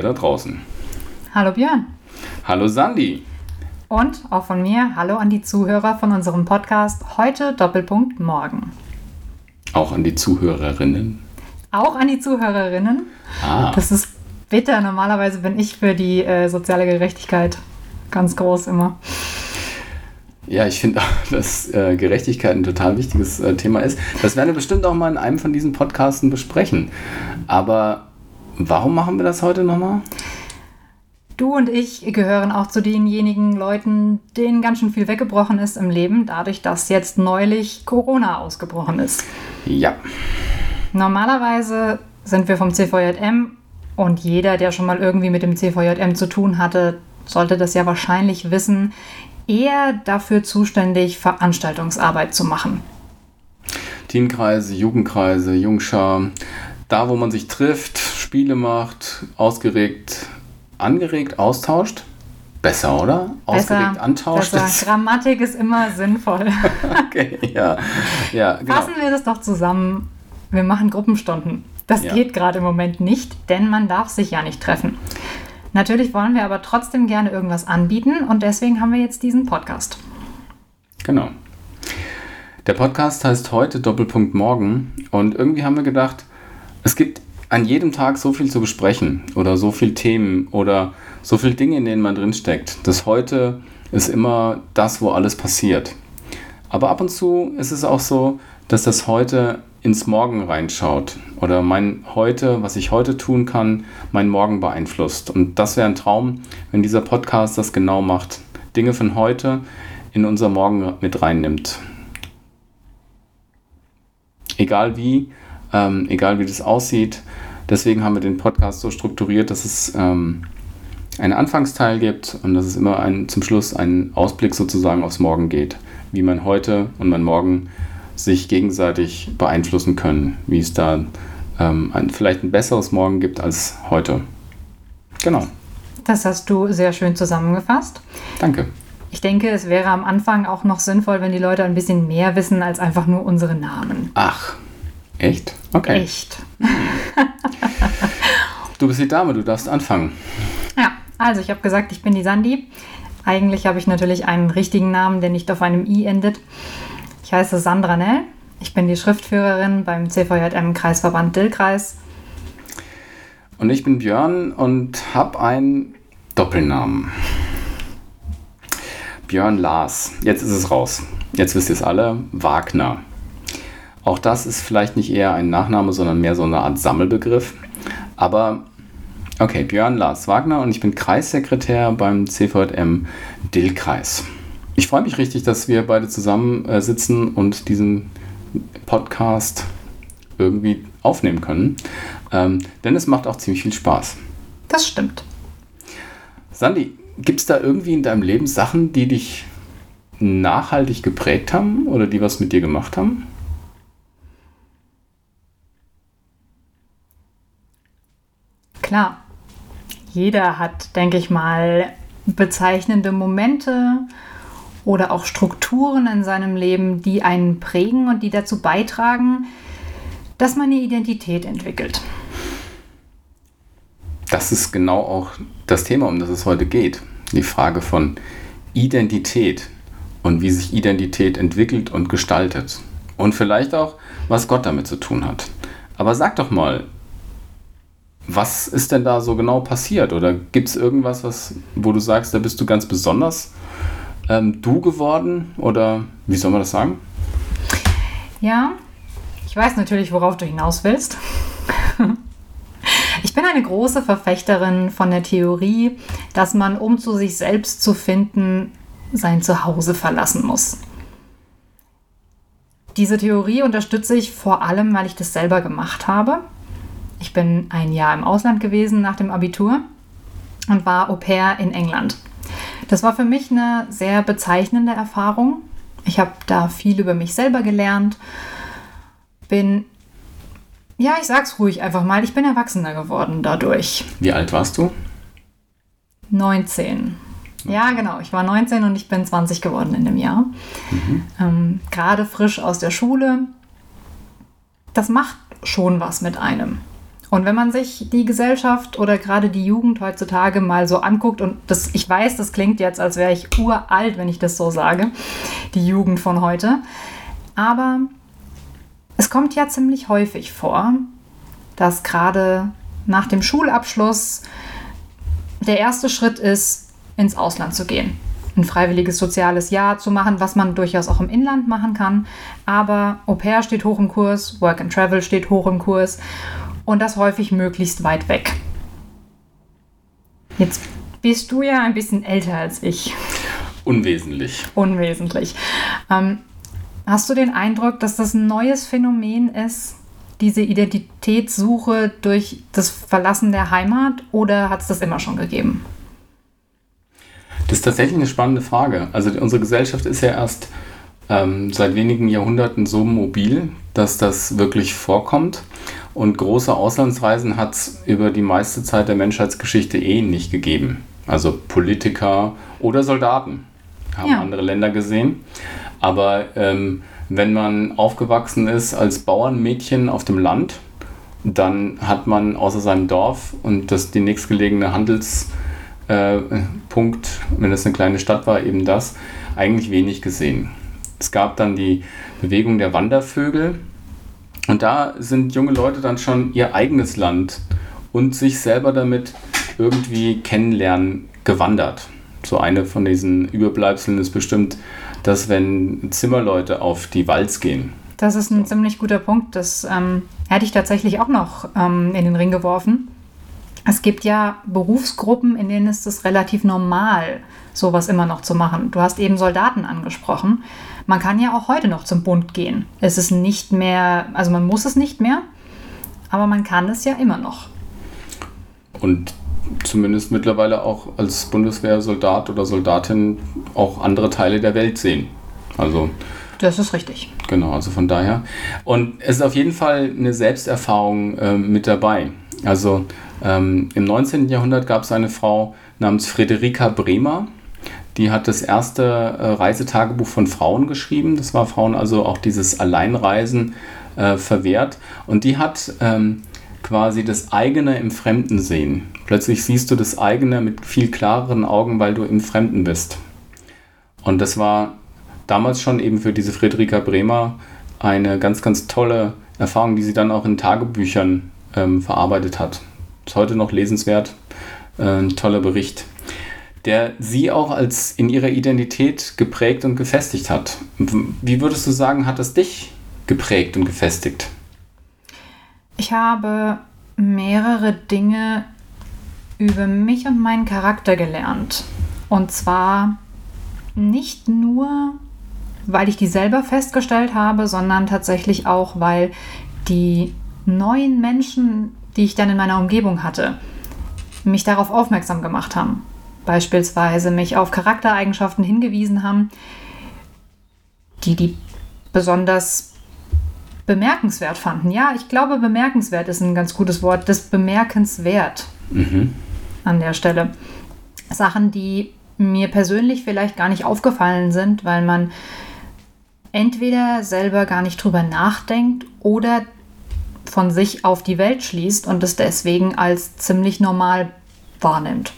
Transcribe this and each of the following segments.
Ihr da draußen. Hallo Björn. Hallo Sandy. Und auch von mir, hallo an die Zuhörer von unserem Podcast Heute Doppelpunkt Morgen. Auch an die Zuhörerinnen. Auch an die Zuhörerinnen. Ah. Das ist bitter. Normalerweise bin ich für die äh, soziale Gerechtigkeit ganz groß immer. Ja, ich finde auch, dass äh, Gerechtigkeit ein total wichtiges äh, Thema ist. Das werden wir bestimmt auch mal in einem von diesen Podcasten besprechen. Aber warum machen wir das heute nochmal? Du und ich gehören auch zu denjenigen Leuten, denen ganz schön viel weggebrochen ist im Leben, dadurch, dass jetzt neulich Corona ausgebrochen ist. Ja. Normalerweise sind wir vom CVJM und jeder, der schon mal irgendwie mit dem CVJM zu tun hatte, sollte das ja wahrscheinlich wissen, eher dafür zuständig, Veranstaltungsarbeit zu machen. Teenkreise, Jugendkreise, Jungschar, da wo man sich trifft, Spiele macht, ausgeregt, angeregt, austauscht. Besser, oder? Ausgeregt, Besser, antauscht. Besser. Grammatik ist immer sinnvoll. okay, ja. ja genau. Fassen wir das doch zusammen. Wir machen Gruppenstunden. Das Ja. geht gerade im Moment nicht, denn man darf sich ja nicht treffen. Natürlich wollen wir aber trotzdem gerne irgendwas anbieten und deswegen haben wir jetzt diesen Podcast. Genau. Der Podcast heißt heute Doppelpunkt Morgen und irgendwie haben wir gedacht, es gibt an jedem Tag so viel zu besprechen oder so viele Themen oder so viele Dinge, in denen man drinsteckt. Das heute ist immer das, wo alles passiert. Aber ab und zu ist es auch so, dass das heute ins Morgen reinschaut oder mein heute, was ich heute tun kann, mein Morgen beeinflusst. Und das wäre ein Traum, wenn dieser Podcast das genau macht. Dinge von heute in unser Morgen mit reinnimmt. Egal wie, ähm, egal wie das aussieht. Deswegen haben wir den Podcast so strukturiert, dass es ähm, einen Anfangsteil gibt und dass es immer ein, zum Schluss einen Ausblick sozusagen aufs Morgen geht. Wie man heute und mein Morgen sich gegenseitig beeinflussen können. Wie es da ähm, ein, vielleicht ein besseres Morgen gibt als heute. Genau. Das hast du sehr schön zusammengefasst. Danke. Ich denke, es wäre am Anfang auch noch sinnvoll, wenn die Leute ein bisschen mehr wissen als einfach nur unsere Namen. Ach, echt? Okay. Echt. Du bist die Dame, du darfst anfangen. Ja, also ich habe gesagt, ich bin die Sandy. Eigentlich habe ich natürlich einen richtigen Namen, der nicht auf einem I endet. Ich heiße Sandra Nell. Ich bin die Schriftführerin beim CVJM Kreisverband Dillkreis. Und ich bin Björn und habe einen Doppelnamen. Björn Lars. Jetzt ist es raus. Jetzt wisst ihr es alle. Wagner. Auch das ist vielleicht nicht eher ein Nachname, sondern mehr so eine Art Sammelbegriff. Aber okay, Björn Lars Wagner und ich bin Kreissekretär beim CVJM Dillkreis. Ich freue mich richtig, dass wir beide zusammen äh, sitzen und diesen Podcast irgendwie aufnehmen können. Ähm, denn es macht auch ziemlich viel Spaß. Das stimmt. Sandy, gibt es da irgendwie in deinem Leben Sachen, die dich nachhaltig geprägt haben oder die was mit dir gemacht haben? Klar. Jeder hat, denke ich mal, bezeichnende Momente oder auch Strukturen in seinem Leben, die einen prägen und die dazu beitragen, dass man eine Identität entwickelt. Das ist genau auch das Thema, um das es heute geht. Die Frage von Identität und wie sich Identität entwickelt und gestaltet. Und vielleicht auch, was Gott damit zu tun hat. Aber sag doch mal, was ist denn da so genau passiert? Oder gibt es irgendwas, was, wo du sagst, da bist du ganz besonders ähm, du geworden? Oder wie soll man das sagen? Ja, ich weiß natürlich, worauf du hinaus willst. Ich bin eine große Verfechterin von der Theorie, dass man, um zu sich selbst zu finden, sein Zuhause verlassen muss. Diese Theorie unterstütze ich vor allem, weil ich das selber gemacht habe. Ich bin ein Jahr im Ausland gewesen nach dem Abitur und war Au pair in England. Das war für mich eine sehr bezeichnende Erfahrung. Ich habe da viel über mich selber gelernt, bin, ja, ich sag's ruhig einfach mal, ich bin erwachsener geworden dadurch. Wie alt warst du? 19. Ja, genau. Ich war 19 und ich bin 20 geworden in dem Jahr. Ähm, Gerade frisch aus der Schule. Das macht schon was mit einem. Und wenn man sich die Gesellschaft oder gerade die Jugend heutzutage mal so anguckt, und das, ich weiß, das klingt jetzt, als wäre ich uralt, wenn ich das so sage, die Jugend von heute, aber es kommt ja ziemlich häufig vor, dass gerade nach dem Schulabschluss der erste Schritt ist, ins Ausland zu gehen. Ein freiwilliges soziales Jahr zu machen, was man durchaus auch im Inland machen kann. Aber Au pair steht hoch im Kurs, Work and Travel steht hoch im Kurs und das häufig möglichst weit weg. Jetzt bist du ja ein bisschen älter als ich. Unwesentlich. Unwesentlich. Ähm, hast du den Eindruck, dass das ein neues Phänomen ist, diese Identitätssuche durch das Verlassen der Heimat, oder hat es das immer schon gegeben? Das ist tatsächlich eine spannende Frage. Also unsere Gesellschaft ist ja erst ähm, seit wenigen Jahrhunderten so mobil, dass das wirklich vorkommt. Und große Auslandsreisen hat es über die meiste Zeit der Menschheitsgeschichte eh nicht gegeben. Also Politiker oder Soldaten haben ja. andere Länder gesehen. Aber ähm, wenn man aufgewachsen ist als Bauernmädchen auf dem Land, dann hat man außer seinem Dorf und das die nächstgelegene Handelspunkt, äh, wenn es eine kleine Stadt war, eben das, eigentlich wenig gesehen. Es gab dann die Bewegung der Wandervögel, und da sind junge Leute dann schon ihr eigenes Land und sich selber damit irgendwie kennenlernen gewandert. So eine von diesen Überbleibseln ist bestimmt, dass wenn Zimmerleute auf die Walz gehen. Das ist ein ziemlich guter Punkt. Das ähm, hätte ich tatsächlich auch noch ähm, in den Ring geworfen. Es gibt ja Berufsgruppen, in denen ist es relativ normal, sowas immer noch zu machen. Du hast eben Soldaten angesprochen. Man kann ja auch heute noch zum Bund gehen. Es ist nicht mehr, also man muss es nicht mehr, aber man kann es ja immer noch. Und zumindest mittlerweile auch als Bundeswehrsoldat oder Soldatin auch andere Teile der Welt sehen. Also das ist richtig. Genau, also von daher. Und es ist auf jeden Fall eine Selbsterfahrung äh, mit dabei. Also ähm, im 19. Jahrhundert gab es eine Frau namens Friederika Bremer, die hat das erste äh, Reisetagebuch von Frauen geschrieben. Das war Frauen also auch dieses Alleinreisen äh, verwehrt. Und die hat ähm, quasi das eigene im Fremden sehen. Plötzlich siehst du das eigene mit viel klareren Augen, weil du im Fremden bist. Und das war damals schon eben für diese Friederika Bremer eine ganz, ganz tolle Erfahrung, die sie dann auch in Tagebüchern ähm, verarbeitet hat. Ist heute noch lesenswert. Äh, ein toller Bericht der sie auch als in ihrer Identität geprägt und gefestigt hat. Wie würdest du sagen, hat es dich geprägt und gefestigt? Ich habe mehrere Dinge über mich und meinen Charakter gelernt. Und zwar nicht nur, weil ich die selber festgestellt habe, sondern tatsächlich auch, weil die neuen Menschen, die ich dann in meiner Umgebung hatte, mich darauf aufmerksam gemacht haben beispielsweise mich auf Charaktereigenschaften hingewiesen haben, die die besonders bemerkenswert fanden. Ja, ich glaube, bemerkenswert ist ein ganz gutes Wort. Das bemerkenswert mhm. an der Stelle. Sachen, die mir persönlich vielleicht gar nicht aufgefallen sind, weil man entweder selber gar nicht drüber nachdenkt oder von sich auf die Welt schließt und es deswegen als ziemlich normal wahrnimmt.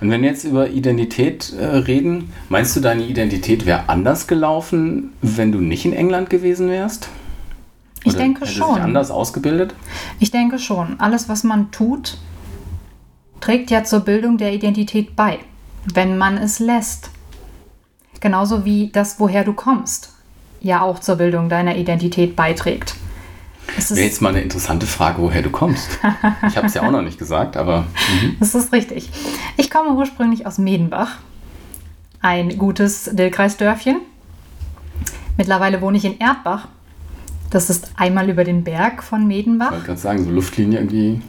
Und wenn wir jetzt über Identität äh, reden, meinst du, deine Identität wäre anders gelaufen, wenn du nicht in England gewesen wärst? Oder ich denke schon. Sich anders ausgebildet? Ich denke schon. Alles, was man tut, trägt ja zur Bildung der Identität bei, wenn man es lässt. Genauso wie das, woher du kommst, ja auch zur Bildung deiner Identität beiträgt. Wäre jetzt mal eine interessante Frage, woher du kommst. Ich habe es ja auch noch nicht gesagt, aber. Mhm. Das ist richtig. Ich komme ursprünglich aus Medenbach, ein gutes Dillkreisdörfchen. Mittlerweile wohne ich in Erdbach. Das ist einmal über den Berg von Medenbach. Ich wollte gerade sagen, so Luftlinie irgendwie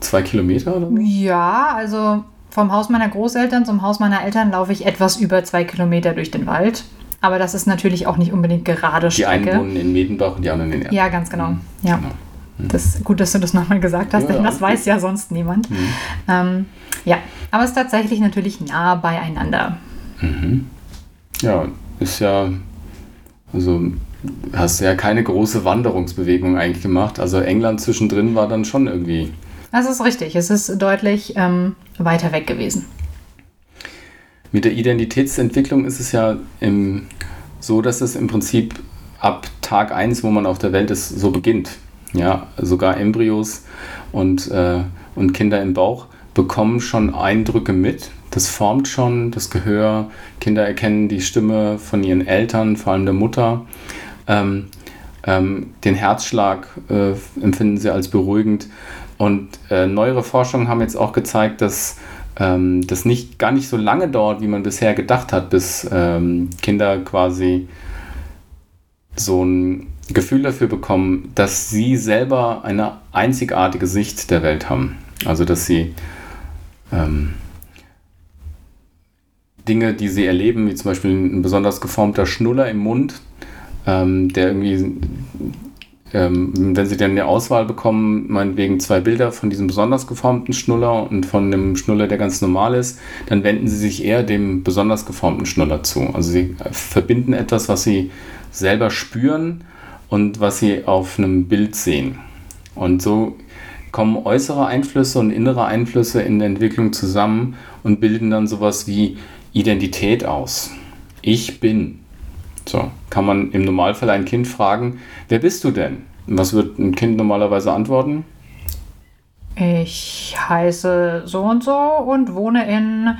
zwei Kilometer oder? Ja, also vom Haus meiner Großeltern zum Haus meiner Eltern laufe ich etwas über zwei Kilometer durch den Wald. Aber das ist natürlich auch nicht unbedingt gerade Strecke. Die einen wohnen in Medenbach und die anderen in Erdbach. Ja, ganz genau. Mhm. Ja. Genau. Mhm. Das, gut, dass du das nochmal gesagt hast, ja, denn das weiß ja sonst niemand. Mhm. Ähm, ja, aber es ist tatsächlich natürlich nah beieinander. Mhm. Ja, ist ja, also hast ja keine große Wanderungsbewegung eigentlich gemacht. Also England zwischendrin war dann schon irgendwie Das ist richtig. Es ist deutlich ähm, weiter weg gewesen. Mit der Identitätsentwicklung ist es ja im, so, dass es im Prinzip ab Tag 1, wo man auf der Welt ist, so beginnt. Ja, sogar Embryos und, äh, und Kinder im Bauch bekommen schon Eindrücke mit. Das formt schon das Gehör. Kinder erkennen die Stimme von ihren Eltern, vor allem der Mutter. Ähm, ähm, den Herzschlag äh, empfinden sie als beruhigend. Und äh, neuere Forschungen haben jetzt auch gezeigt, dass ähm, das nicht gar nicht so lange dauert, wie man bisher gedacht hat, bis ähm, Kinder quasi so ein Gefühl dafür bekommen, dass sie selber eine einzigartige Sicht der Welt haben. Also dass sie ähm, Dinge, die sie erleben, wie zum Beispiel ein besonders geformter Schnuller im Mund, ähm, der irgendwie, ähm, wenn sie dann eine Auswahl bekommen, meinetwegen zwei Bilder von diesem besonders geformten Schnuller und von einem Schnuller, der ganz normal ist, dann wenden sie sich eher dem besonders geformten Schnuller zu. Also sie verbinden etwas, was sie selber spüren und was sie auf einem Bild sehen. Und so kommen äußere Einflüsse und innere Einflüsse in der Entwicklung zusammen und bilden dann sowas wie Identität aus. Ich bin. So, kann man im Normalfall ein Kind fragen, wer bist du denn? Was wird ein Kind normalerweise antworten? Ich heiße so und so und wohne in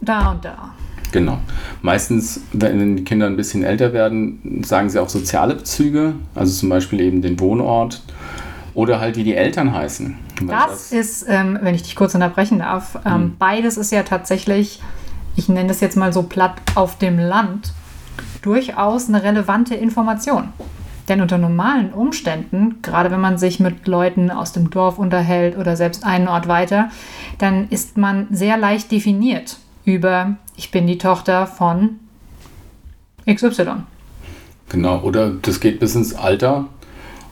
da und da. Genau. Meistens, wenn die Kinder ein bisschen älter werden, sagen sie auch soziale Bezüge, also zum Beispiel eben den Wohnort oder halt wie die Eltern heißen. Das, das, ist, ähm, wenn ich dich kurz unterbrechen darf, ähm, hm. beides ist ja tatsächlich, ich nenne das jetzt mal so platt, auf dem Land durchaus eine relevante Information. Denn unter normalen Umständen, gerade wenn man sich mit Leuten aus dem Dorf unterhält oder selbst einen Ort weiter, dann ist man sehr leicht definiert über, ich bin die Tochter von XY. Genau, oder das geht bis ins Alter.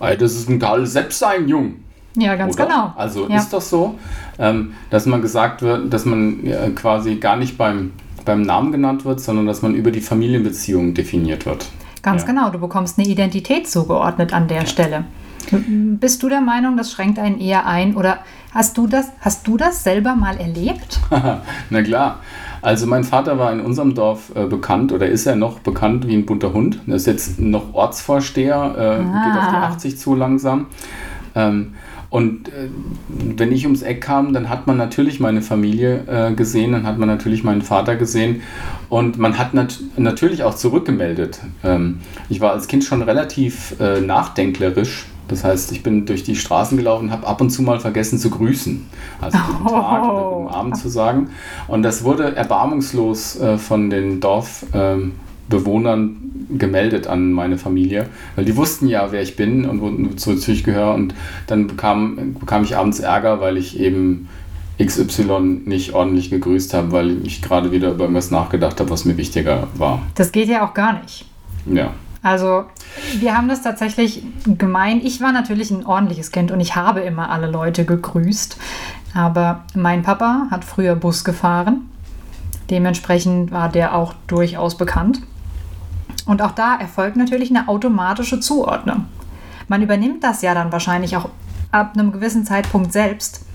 Das ist ein Karl Sepp sein Jung. Ja, ganz oder? genau. Also ja. ist das so, ähm, dass man gesagt wird, dass man quasi gar nicht beim, beim Namen genannt wird, sondern dass man über die Familienbeziehungen definiert wird. Ganz ja. genau, du bekommst eine Identität zugeordnet an der ja. Stelle. Bist du der Meinung, das schränkt einen eher ein oder hast du das, hast du das selber mal erlebt? Na klar. Also mein Vater war in unserem Dorf äh, bekannt oder ist er noch bekannt wie ein bunter Hund. Er ist jetzt noch Ortsvorsteher, äh, ah. geht auf die 80 zu langsam. Ähm, und äh, wenn ich ums Eck kam, dann hat man natürlich meine Familie äh, gesehen, dann hat man natürlich meinen Vater gesehen und man hat nat natürlich auch zurückgemeldet. Ähm, ich war als Kind schon relativ äh, nachdenklerisch das heißt, ich bin durch die Straßen gelaufen und habe ab und zu mal vergessen zu grüßen. Also guten oh. Tag oder guten Abend zu sagen. Und das wurde erbarmungslos äh, von den Dorfbewohnern ähm, gemeldet an meine Familie, weil die wussten ja, wer ich bin und wozu ich gehöre. Und dann bekam, bekam ich abends Ärger, weil ich eben XY nicht ordentlich gegrüßt habe, weil ich gerade wieder über irgendwas nachgedacht habe, was mir wichtiger war. Das geht ja auch gar nicht. Ja. Also wir haben das tatsächlich gemein. Ich war natürlich ein ordentliches Kind und ich habe immer alle Leute gegrüßt. Aber mein Papa hat früher Bus gefahren. Dementsprechend war der auch durchaus bekannt. Und auch da erfolgt natürlich eine automatische Zuordnung. Man übernimmt das ja dann wahrscheinlich auch ab einem gewissen Zeitpunkt selbst,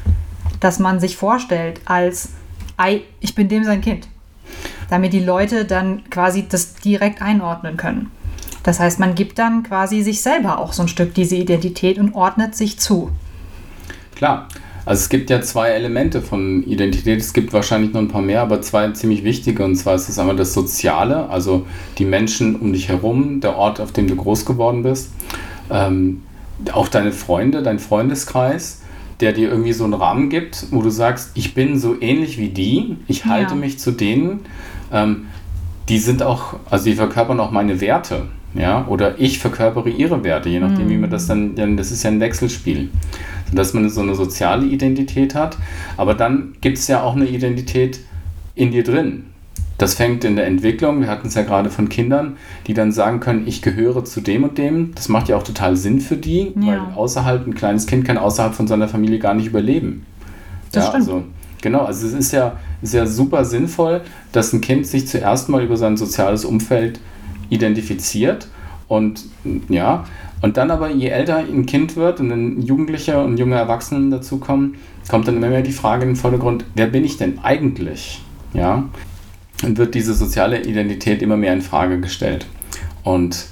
dass man sich vorstellt als, ich bin dem sein Kind. Damit die Leute dann quasi das direkt einordnen können. Das heißt, man gibt dann quasi sich selber auch so ein Stück diese Identität und ordnet sich zu. Klar. Also es gibt ja zwei Elemente von Identität. Es gibt wahrscheinlich noch ein paar mehr, aber zwei ziemlich wichtige. Und zwar ist es einmal das Soziale, also die Menschen um dich herum, der Ort, auf dem du groß geworden bist. Ähm, auch deine Freunde, dein Freundeskreis, der dir irgendwie so einen Rahmen gibt, wo du sagst, ich bin so ähnlich wie die, ich halte ja. mich zu denen. Ähm, die sind auch, also die verkörpern auch meine Werte ja, oder ich verkörpere ihre Werte, je nachdem, mhm. wie man das dann, denn das ist ja ein Wechselspiel. Dass man so eine soziale Identität hat, aber dann gibt es ja auch eine Identität in dir drin. Das fängt in der Entwicklung, wir hatten es ja gerade von Kindern, die dann sagen können, ich gehöre zu dem und dem. Das macht ja auch total Sinn für die, ja. weil außerhalb, ein kleines Kind kann außerhalb von seiner Familie gar nicht überleben. Das ja, stimmt. Also, genau, also es ist ja, ist ja super sinnvoll, dass ein Kind sich zuerst mal über sein soziales Umfeld identifiziert und ja, Und dann aber, je älter ein Kind wird und ein Jugendlicher und junge Erwachsene dazukommen, kommt dann immer mehr die Frage in den Vordergrund, wer bin ich denn eigentlich? Ja, und wird diese soziale Identität immer mehr in Frage gestellt. Und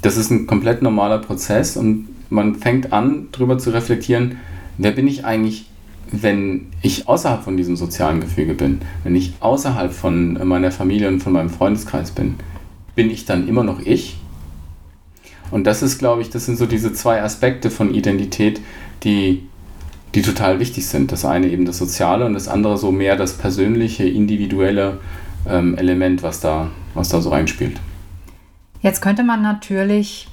das ist ein komplett normaler Prozess und man fängt an, darüber zu reflektieren, wer bin ich eigentlich, wenn ich außerhalb von diesem sozialen Gefüge bin, wenn ich außerhalb von meiner Familie und von meinem Freundeskreis bin, bin ich dann immer noch ich? Und das ist, glaube ich, das sind so diese zwei Aspekte von Identität, die, die total wichtig sind. Das eine eben das Soziale und das andere so mehr das persönliche, individuelle ähm, Element, was da, was da so reinspielt. Jetzt könnte man natürlich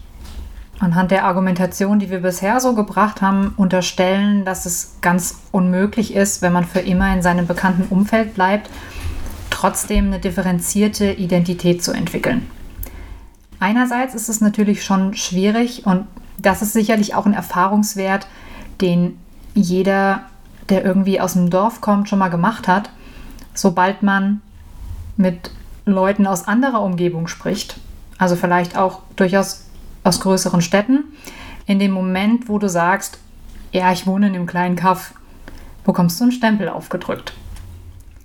anhand der Argumentation, die wir bisher so gebracht haben, unterstellen, dass es ganz unmöglich ist, wenn man für immer in seinem bekannten Umfeld bleibt, trotzdem eine differenzierte Identität zu entwickeln. Einerseits ist es natürlich schon schwierig und das ist sicherlich auch ein Erfahrungswert, den jeder, der irgendwie aus dem Dorf kommt, schon mal gemacht hat. Sobald man mit Leuten aus anderer Umgebung spricht, also vielleicht auch durchaus aus größeren Städten, in dem Moment, wo du sagst, ja, ich wohne in einem kleinen Kaff, bekommst du einen Stempel aufgedrückt.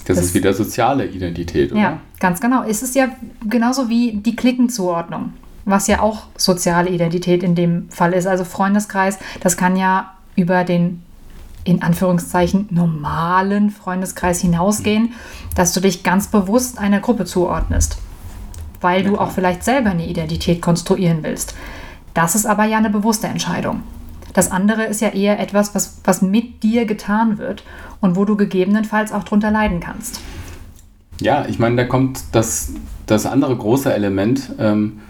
Das, das, ist wieder soziale Identität, oder? Ja, ganz genau. Es ist ja genauso wie die Klickenzuordnung, was ja auch soziale Identität in dem Fall ist. Also Freundeskreis, das kann ja über den in Anführungszeichen normalen Freundeskreis hinausgehen, dass du dich ganz bewusst einer Gruppe zuordnest, weil ja, du auch vielleicht selber eine Identität konstruieren willst. Das ist aber ja eine bewusste Entscheidung. Das andere ist ja eher etwas, was, was mit dir getan wird und wo du gegebenenfalls auch drunter leiden kannst. Ja, ich meine, da kommt das, das andere große Element, ähm,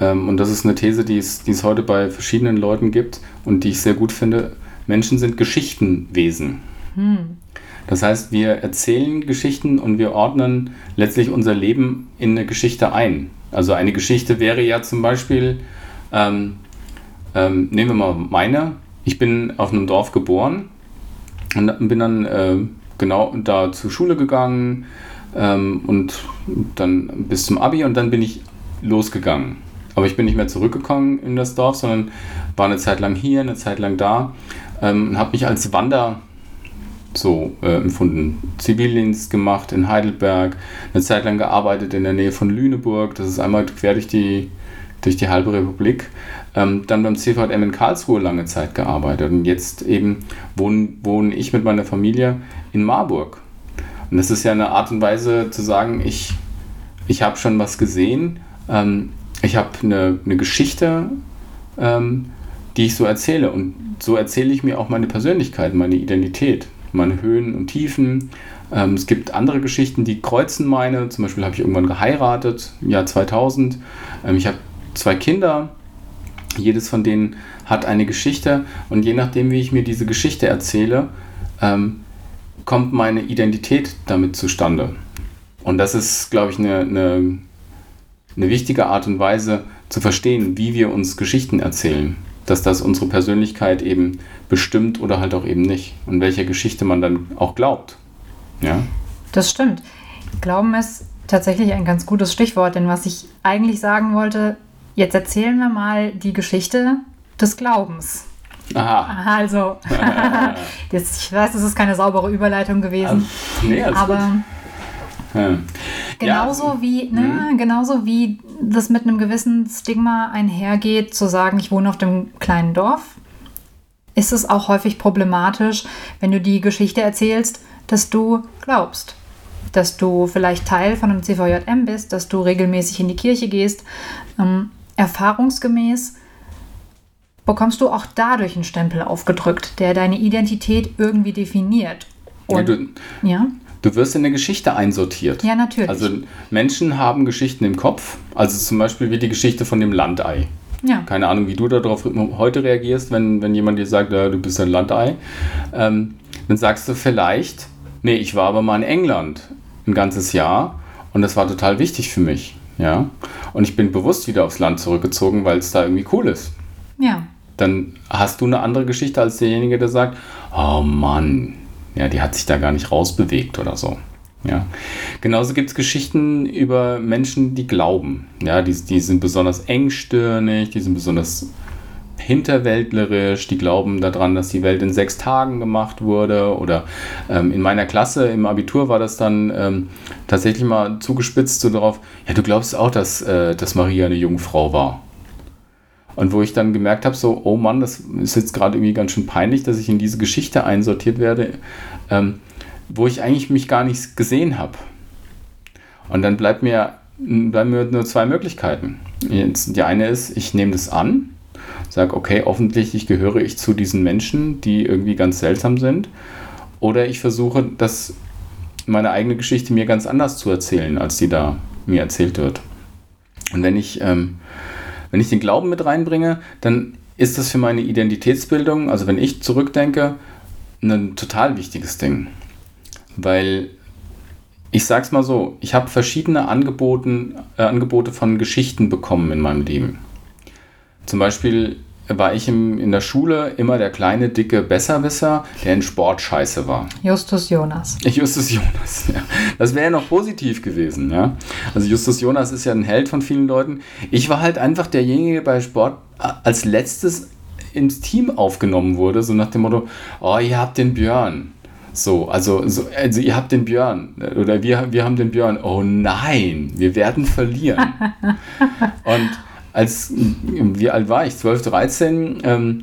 ähm, und das ist eine These, die es, die es heute bei verschiedenen Leuten gibt und die ich sehr gut finde. Menschen sind Geschichtenwesen. Hm. Das heißt, wir erzählen Geschichten und wir ordnen letztlich unser Leben in eine Geschichte ein. Also eine Geschichte wäre ja zum Beispiel, ähm, ähm, nehmen wir mal meine. Ich bin auf einem Dorf geboren und bin dann äh, genau da zur Schule gegangen ähm, und dann bis zum Abi und dann bin ich losgegangen. Aber ich bin nicht mehr zurückgekommen in das Dorf, sondern war eine Zeit lang hier, eine Zeit lang da ähm, und habe mich als Wander so äh, empfunden. Zivildienst gemacht in Heidelberg, eine Zeit lang gearbeitet in der Nähe von Lüneburg, das ist einmal quer durch die, durch die halbe Republik ähm, dann beim CVM in Karlsruhe lange Zeit gearbeitet und jetzt eben wohne, wohne ich mit meiner Familie in Marburg. Und das ist ja eine Art und Weise zu sagen, ich, ich habe schon was gesehen, ähm, ich habe eine, eine Geschichte, ähm, die ich so erzähle. Und so erzähle ich mir auch meine Persönlichkeit, meine Identität, meine Höhen und Tiefen. Ähm, es gibt andere Geschichten, die kreuzen meine. Zum Beispiel habe ich irgendwann geheiratet, im Jahr 2000. Ähm, ich habe zwei Kinder, jedes von denen hat eine Geschichte und je nachdem, wie ich mir diese Geschichte erzähle, ähm, kommt meine Identität damit zustande. Und das ist, glaube ich, eine, eine, eine wichtige Art und Weise zu verstehen, wie wir uns Geschichten erzählen. Dass das unsere Persönlichkeit eben bestimmt oder halt auch eben nicht. Und welcher Geschichte man dann auch glaubt. Ja? Das stimmt. Glauben ist tatsächlich ein ganz gutes Stichwort, denn was ich eigentlich sagen wollte, Jetzt erzählen wir mal die Geschichte des Glaubens. Aha. Also, jetzt, ich weiß, das ist keine saubere Überleitung gewesen. Also, nee, aber ja. genauso ja. wie, ne, mhm. genauso wie das mit einem gewissen Stigma einhergeht, zu sagen, ich wohne auf dem kleinen Dorf, ist es auch häufig problematisch, wenn du die Geschichte erzählst, dass du glaubst. Dass du vielleicht Teil von einem CVJM bist, dass du regelmäßig in die Kirche gehst. Ähm, erfahrungsgemäß bekommst du auch dadurch einen Stempel aufgedrückt, der deine Identität irgendwie definiert. Und, ja, du, ja? du wirst in eine Geschichte einsortiert. Ja, natürlich. Also Menschen haben Geschichten im Kopf, also zum Beispiel wie die Geschichte von dem Landei. Ja. Keine Ahnung, wie du darauf heute reagierst, wenn, wenn jemand dir sagt, ja, du bist ein Landei. Ähm, dann sagst du vielleicht, nee, ich war aber mal in England ein ganzes Jahr und das war total wichtig für mich. Ja. Und ich bin bewusst wieder aufs Land zurückgezogen, weil es da irgendwie cool ist. Ja. Dann hast du eine andere Geschichte als derjenige, der sagt, oh Mann, ja, die hat sich da gar nicht rausbewegt oder so. Ja. Genauso gibt es Geschichten über Menschen, die glauben. Ja, die, die sind besonders engstirnig, die sind besonders hinterwäldlerisch, die glauben daran, dass die Welt in sechs Tagen gemacht wurde. Oder ähm, in meiner Klasse im Abitur war das dann ähm, tatsächlich mal zugespitzt so darauf, ja, du glaubst auch, dass, äh, dass Maria eine Jungfrau war. Und wo ich dann gemerkt habe, so, oh Mann, das ist jetzt gerade irgendwie ganz schön peinlich, dass ich in diese Geschichte einsortiert werde, ähm, wo ich eigentlich mich gar nicht gesehen habe. Und dann bleibt mir, bleiben mir nur zwei Möglichkeiten. Jetzt, die eine ist, ich nehme das an sage, okay, offensichtlich gehöre ich zu diesen Menschen, die irgendwie ganz seltsam sind. Oder ich versuche, das, meine eigene Geschichte mir ganz anders zu erzählen, als die da mir erzählt wird. Und wenn ich, ähm, wenn ich den Glauben mit reinbringe, dann ist das für meine Identitätsbildung, also wenn ich zurückdenke, ein total wichtiges Ding. Weil ich sag's mal so, ich habe verschiedene Angeboten, äh, Angebote von Geschichten bekommen in meinem Leben. Zum Beispiel war ich im, in der Schule immer der kleine, dicke Besserwisser, der in Sport scheiße war. Justus Jonas. Justus Jonas, ja. Das wäre ja noch positiv gewesen, ja. Also Justus Jonas ist ja ein Held von vielen Leuten. Ich war halt einfach derjenige bei Sport als letztes ins Team aufgenommen wurde, so nach dem Motto, oh, ihr habt den Björn. So, also, so, also ihr habt den Björn oder wir, wir haben den Björn. Oh nein, wir werden verlieren. Und als, wie alt war ich? 12, 13? Ähm,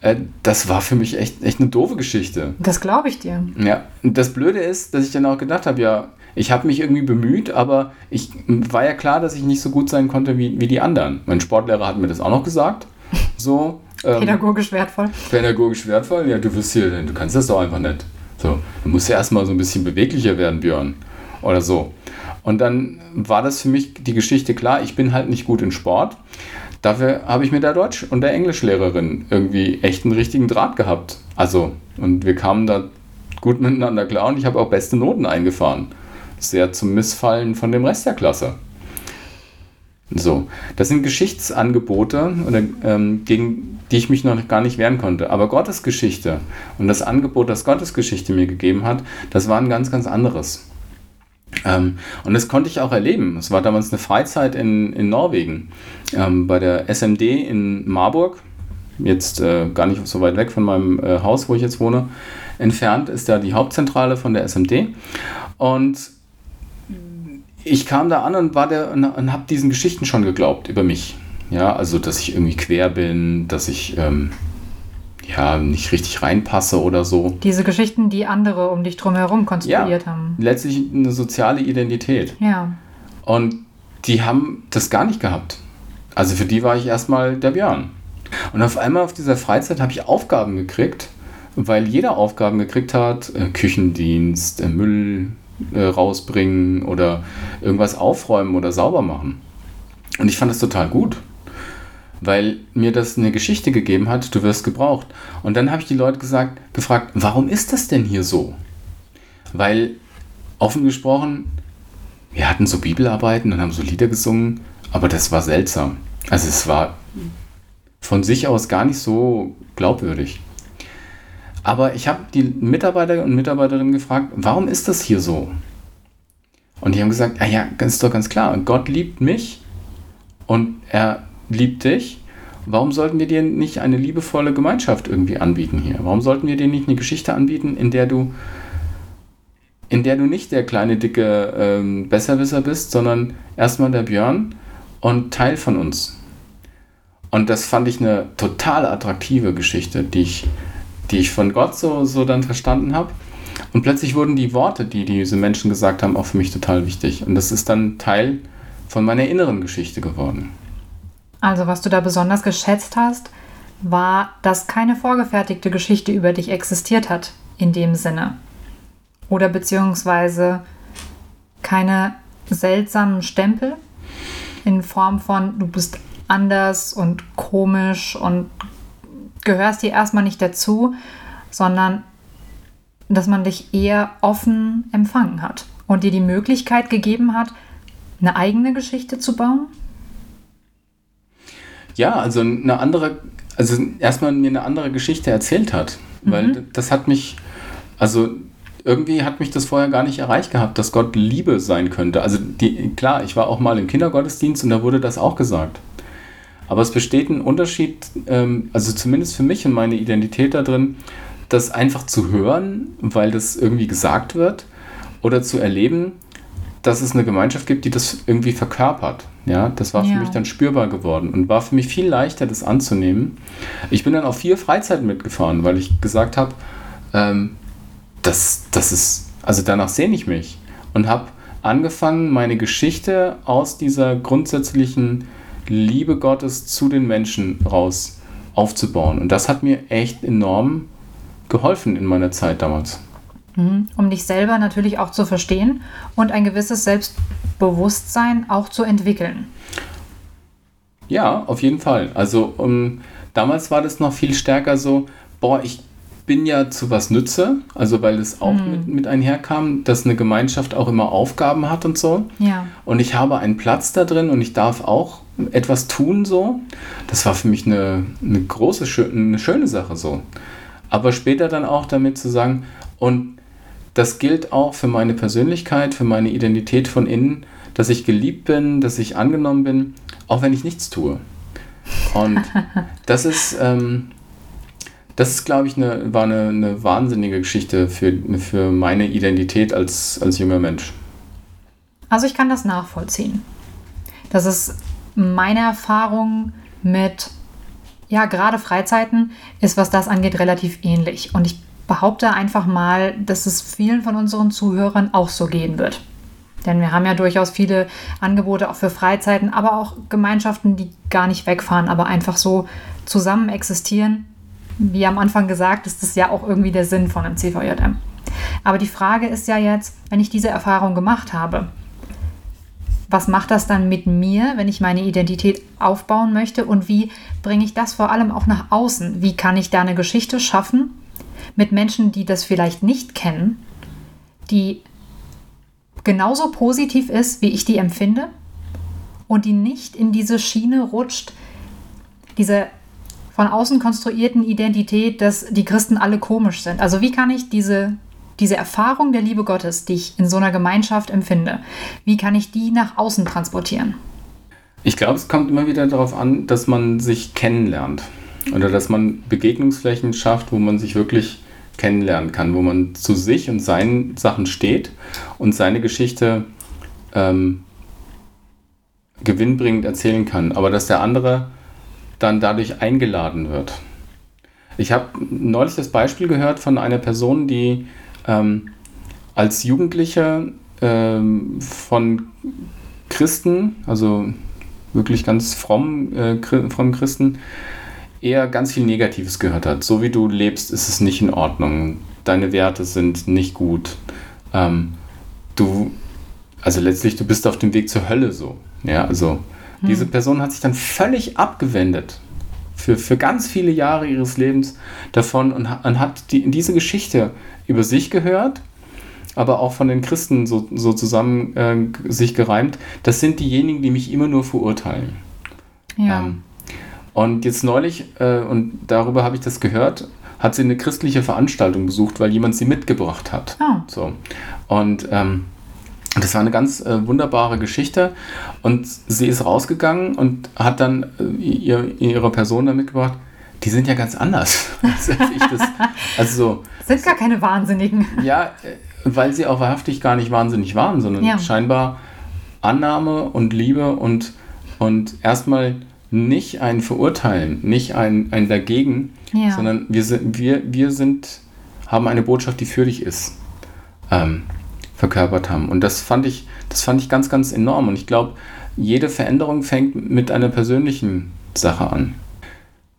äh, das war für mich echt, echt eine doofe Geschichte. Das glaube ich dir. Ja, und das Blöde ist, dass ich dann auch gedacht habe, ja, ich habe mich irgendwie bemüht, aber ich war ja klar, dass ich nicht so gut sein konnte wie, wie die anderen. Mein Sportlehrer hat mir das auch noch gesagt. So, ähm, pädagogisch wertvoll. Pädagogisch wertvoll, ja, du wirst hier, du kannst das doch einfach nicht. So, du musst ja erstmal so ein bisschen beweglicher werden, Björn. Oder so. Und dann war das für mich die Geschichte klar, ich bin halt nicht gut in Sport. Dafür habe ich mit der Deutsch- und der Englischlehrerin irgendwie echt einen richtigen Draht gehabt. Also, und wir kamen da gut miteinander klar und ich habe auch beste Noten eingefahren. Sehr zum Missfallen von dem Rest der Klasse. So, das sind Geschichtsangebote, oder, ähm, gegen die ich mich noch gar nicht wehren konnte. Aber Gottes Geschichte und das Angebot, das Gottes Geschichte mir gegeben hat, das war ein ganz, ganz anderes. Ähm, und das konnte ich auch erleben. Es war damals eine Freizeit in, in Norwegen, ähm, bei der SMD in Marburg. Jetzt äh, gar nicht so weit weg von meinem äh, Haus, wo ich jetzt wohne. Entfernt ist da die Hauptzentrale von der SMD. Und ich kam da an und, und, und habe diesen Geschichten schon geglaubt über mich. Ja, also, dass ich irgendwie quer bin, dass ich ähm, ja, nicht richtig reinpasse oder so. Diese Geschichten, die andere um dich drumherum konstruiert ja, haben. Letztlich eine soziale Identität. Ja. Und die haben das gar nicht gehabt. Also für die war ich erstmal der Björn. Und auf einmal auf dieser Freizeit habe ich Aufgaben gekriegt, weil jeder Aufgaben gekriegt hat, äh, Küchendienst, äh, Müll äh, rausbringen oder irgendwas aufräumen oder sauber machen. Und ich fand das total gut weil mir das eine Geschichte gegeben hat, du wirst gebraucht. Und dann habe ich die Leute gesagt, gefragt, warum ist das denn hier so? Weil, offen gesprochen, wir hatten so Bibelarbeiten und haben so Lieder gesungen, aber das war seltsam. Also es war von sich aus gar nicht so glaubwürdig. Aber ich habe die Mitarbeiter und Mitarbeiterinnen gefragt, warum ist das hier so? Und die haben gesagt, ah ja, ist doch ganz klar, Gott liebt mich und er liebt dich. Warum sollten wir dir nicht eine liebevolle Gemeinschaft irgendwie anbieten hier? Warum sollten wir dir nicht eine Geschichte anbieten, in der du, in der du nicht der kleine, dicke ähm, Besserwisser bist, sondern erstmal der Björn und Teil von uns? Und das fand ich eine total attraktive Geschichte, die ich, die ich von Gott so, so dann verstanden habe. Und plötzlich wurden die Worte, die diese Menschen gesagt haben, auch für mich total wichtig. Und das ist dann Teil von meiner inneren Geschichte geworden. Also was du da besonders geschätzt hast, war, dass keine vorgefertigte Geschichte über dich existiert hat, in dem Sinne. Oder beziehungsweise keine seltsamen Stempel in Form von, du bist anders und komisch und gehörst dir erstmal nicht dazu, sondern dass man dich eher offen empfangen hat und dir die Möglichkeit gegeben hat, eine eigene Geschichte zu bauen ja, also eine andere, also erstmal mir eine andere Geschichte erzählt hat. Mhm. Weil das hat mich, also irgendwie hat mich das vorher gar nicht erreicht gehabt, dass Gott Liebe sein könnte. Also die, klar, ich war auch mal im Kindergottesdienst und da wurde das auch gesagt. Aber es besteht ein Unterschied, ähm, also zumindest für mich und meine Identität da drin, das einfach zu hören, weil das irgendwie gesagt wird, oder zu erleben, dass es eine Gemeinschaft gibt, die das irgendwie verkörpert. Ja, das war ja. für mich dann spürbar geworden und war für mich viel leichter, das anzunehmen. Ich bin dann auf vier Freizeiten mitgefahren, weil ich gesagt habe, ähm, das, das ist, also danach sehne ich mich und habe angefangen, meine Geschichte aus dieser grundsätzlichen Liebe Gottes zu den Menschen raus aufzubauen. Und das hat mir echt enorm geholfen in meiner Zeit damals. Mhm. Um dich selber natürlich auch zu verstehen und ein gewisses Selbstbewusstsein auch zu entwickeln. Ja, auf jeden Fall. Also um, damals war das noch viel stärker so, boah, ich bin ja zu was nütze, also weil es auch mhm. mit, mit einherkam, dass eine Gemeinschaft auch immer Aufgaben hat und so. Ja. Und ich habe einen Platz da drin und ich darf auch etwas tun so. Das war für mich eine, eine große, eine schöne Sache so. Aber später dann auch damit zu sagen, und das gilt auch für meine Persönlichkeit, für meine Identität von innen, dass ich geliebt bin, dass ich angenommen bin, auch wenn ich nichts tue. Und das ist, ähm, das ist, glaube ich, eine, war eine, eine wahnsinnige Geschichte für, für meine Identität als, als junger Mensch. Also ich kann das nachvollziehen. Das ist meine Erfahrung mit, ja, gerade Freizeiten ist, was das angeht, relativ ähnlich. Und ich behaupte einfach mal, dass es vielen von unseren Zuhörern auch so gehen wird. Denn wir haben ja durchaus viele Angebote auch für Freizeiten, aber auch Gemeinschaften, die gar nicht wegfahren, aber einfach so zusammen existieren wie am Anfang gesagt, ist das ja auch irgendwie der Sinn von einem CVJM. Aber die Frage ist ja jetzt, wenn ich diese Erfahrung gemacht habe, was macht das dann mit mir, wenn ich meine Identität aufbauen möchte und wie bringe ich das vor allem auch nach außen? Wie kann ich da eine Geschichte schaffen mit Menschen, die das vielleicht nicht kennen, die genauso positiv ist, wie ich die empfinde und die nicht in diese Schiene rutscht, diese von außen konstruierten Identität, dass die Christen alle komisch sind. Also wie kann ich diese, diese Erfahrung der Liebe Gottes, die ich in so einer Gemeinschaft empfinde, wie kann ich die nach außen transportieren? Ich glaube, es kommt immer wieder darauf an, dass man sich kennenlernt oder dass man Begegnungsflächen schafft, wo man sich wirklich kennenlernen kann, wo man zu sich und seinen Sachen steht und seine Geschichte ähm, gewinnbringend erzählen kann. Aber dass der andere dann dadurch eingeladen wird. Ich habe neulich das Beispiel gehört von einer Person, die ähm, als Jugendliche ähm, von Christen, also wirklich ganz fromm, äh, fromm Christen, eher ganz viel Negatives gehört hat. So wie du lebst, ist es nicht in Ordnung. Deine Werte sind nicht gut. Ähm, du, also letztlich, du bist auf dem Weg zur Hölle so. Ja, also hm. Diese Person hat sich dann völlig abgewendet für, für ganz viele Jahre ihres Lebens davon und, und hat die, diese Geschichte über sich gehört, aber auch von den Christen so, so zusammen äh, sich gereimt. Das sind diejenigen, die mich immer nur verurteilen. Ja. Ähm, und jetzt neulich, äh, und darüber habe ich das gehört, hat sie eine christliche Veranstaltung besucht, weil jemand sie mitgebracht hat. Oh. So. Und ähm, das war eine ganz äh, wunderbare Geschichte. Und sie ist rausgegangen und hat dann äh, ihr, ihre Person da mitgebracht. Die sind ja ganz anders. das, also sind gar keine Wahnsinnigen. Ja, äh, weil sie auch wahrhaftig gar nicht wahnsinnig waren, sondern ja. scheinbar Annahme und Liebe und, und erstmal nicht ein Verurteilen, nicht ein, ein Dagegen, ja. sondern wir sind, wir, wir sind, haben eine Botschaft, die für dich ist. Ähm, verkörpert haben. Und das fand ich, das fand ich ganz, ganz enorm. Und ich glaube, jede Veränderung fängt mit einer persönlichen Sache an.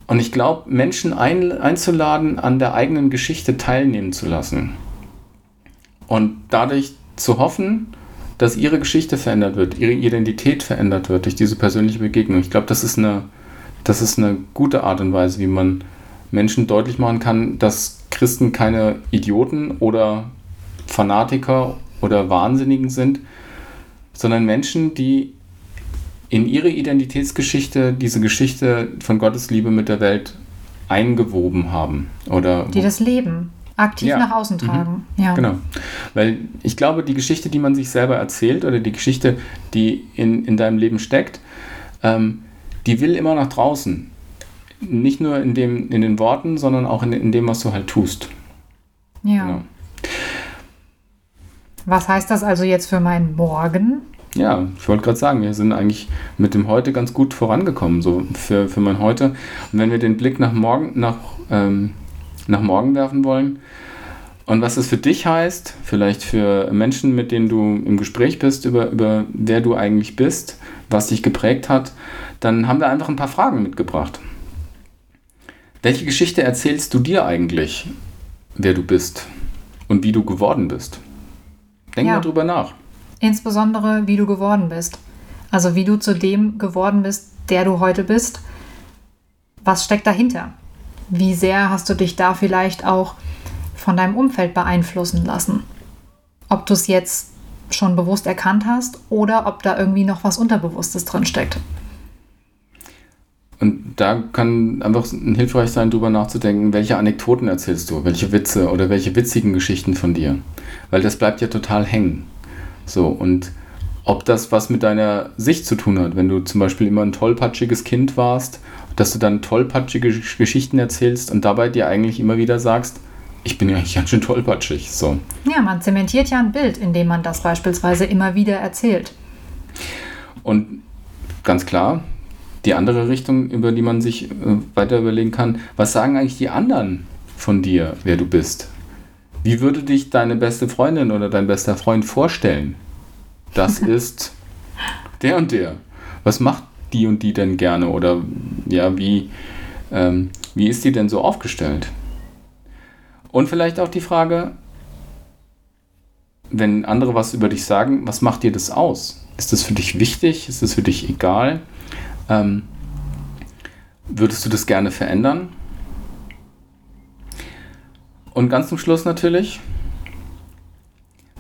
Und ich glaube, Menschen ein, einzuladen, an der eigenen Geschichte teilnehmen zu lassen. Und dadurch zu hoffen, dass ihre Geschichte verändert wird, ihre Identität verändert wird durch diese persönliche Begegnung. Ich glaube, das ist eine, das ist eine gute Art und Weise, wie man Menschen deutlich machen kann, dass Christen keine Idioten oder Fanatiker oder Wahnsinnigen sind, sondern Menschen, die in ihre Identitätsgeschichte diese Geschichte von Gottes Liebe mit der Welt eingewoben haben. Oder die das leben. Aktiv Ja. nach außen tragen. Ja. Genau. Weil ich glaube, die Geschichte, die man sich selber erzählt oder die Geschichte, die in, in deinem Leben steckt, ähm, die will immer nach draußen. Nicht nur in, dem, in den Worten, sondern auch in, in dem, was du halt tust. ja. Genau. Was heißt das also jetzt für meinen Morgen? Ja, ich wollte gerade sagen, wir sind eigentlich mit dem Heute ganz gut vorangekommen, so für, für mein Heute. Und wenn wir den Blick nach morgen, nach, ähm, nach morgen werfen wollen und was es für dich heißt, vielleicht für Menschen, mit denen du im Gespräch bist, über, über wer du eigentlich bist, was dich geprägt hat, dann haben wir einfach ein paar Fragen mitgebracht. Welche Geschichte erzählst du dir eigentlich, wer du bist und wie du geworden bist? Denk Ja. mal drüber nach. Insbesondere, wie du geworden bist. Also wie du zu dem geworden bist, der du heute bist. Was steckt dahinter? Wie sehr hast du dich da vielleicht auch von deinem Umfeld beeinflussen lassen? Ob du es jetzt schon bewusst erkannt hast oder ob da irgendwie noch was Unterbewusstes drin steckt. Und da kann einfach hilfreich sein, drüber nachzudenken, welche Anekdoten erzählst du, welche Witze oder welche witzigen Geschichten von dir. Weil das bleibt ja total hängen. So, und ob das was mit deiner Sicht zu tun hat, wenn du zum Beispiel immer ein tollpatschiges Kind warst, dass du dann tollpatschige Gesch- Geschichten erzählst und dabei dir eigentlich immer wieder sagst, ich bin ja eigentlich ganz schön tollpatschig. So. Ja, man zementiert ja ein Bild, indem man das beispielsweise immer wieder erzählt. Und ganz klar, die andere Richtung, über die man sich äh, weiter überlegen kann, was sagen eigentlich die anderen von dir, wer du bist? Wie würde dich deine beste Freundin oder dein bester Freund vorstellen? Das ist der und der. Was macht die und die denn gerne? Oder ja, wie, ähm, wie ist die denn so aufgestellt? Und vielleicht auch die Frage, wenn andere was über dich sagen, was macht dir das aus? Ist das für dich wichtig? Ist das für dich egal? Ähm, würdest du das gerne verändern? Und ganz zum Schluss natürlich,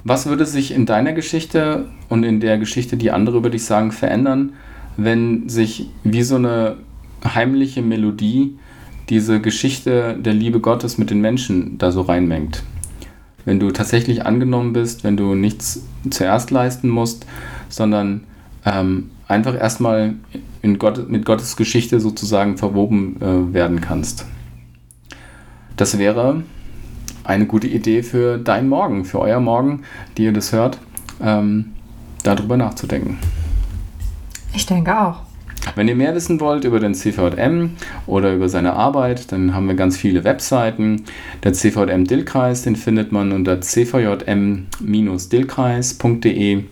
was würde sich in deiner Geschichte und in der Geschichte, die andere über dich sagen, verändern, wenn sich wie so eine heimliche Melodie diese Geschichte der Liebe Gottes mit den Menschen da so reinmengt? Wenn du tatsächlich angenommen bist, wenn du nichts zuerst leisten musst, sondern ähm, einfach erstmal in Gott, mit Gottes Geschichte sozusagen verwoben äh, werden kannst. Das wäre eine gute Idee für dein Morgen, für euer Morgen, die ihr das hört, ähm, darüber nachzudenken. Ich denke auch. Wenn ihr mehr wissen wollt über den CVM oder über seine Arbeit, dann haben wir ganz viele Webseiten. Der CVM Dillkreis, den findet man unter cvm-dillkreis.de,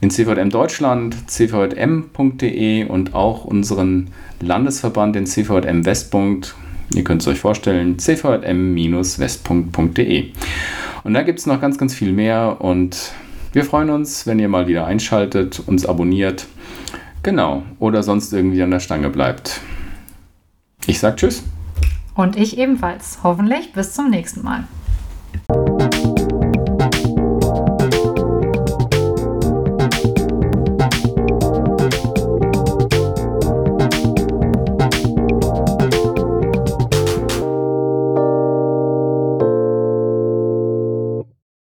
den CVM Deutschland, cvm.de und auch unseren Landesverband, den CVM Westpunkt. Ihr könnt es euch vorstellen, cvm-westpunkt.de. Und da gibt es noch ganz, ganz viel mehr und wir freuen uns, wenn ihr mal wieder einschaltet, uns abonniert. Genau. Oder sonst irgendwie an der Stange bleibt. Ich sag Tschüss. Und ich ebenfalls. Hoffentlich bis zum nächsten Mal.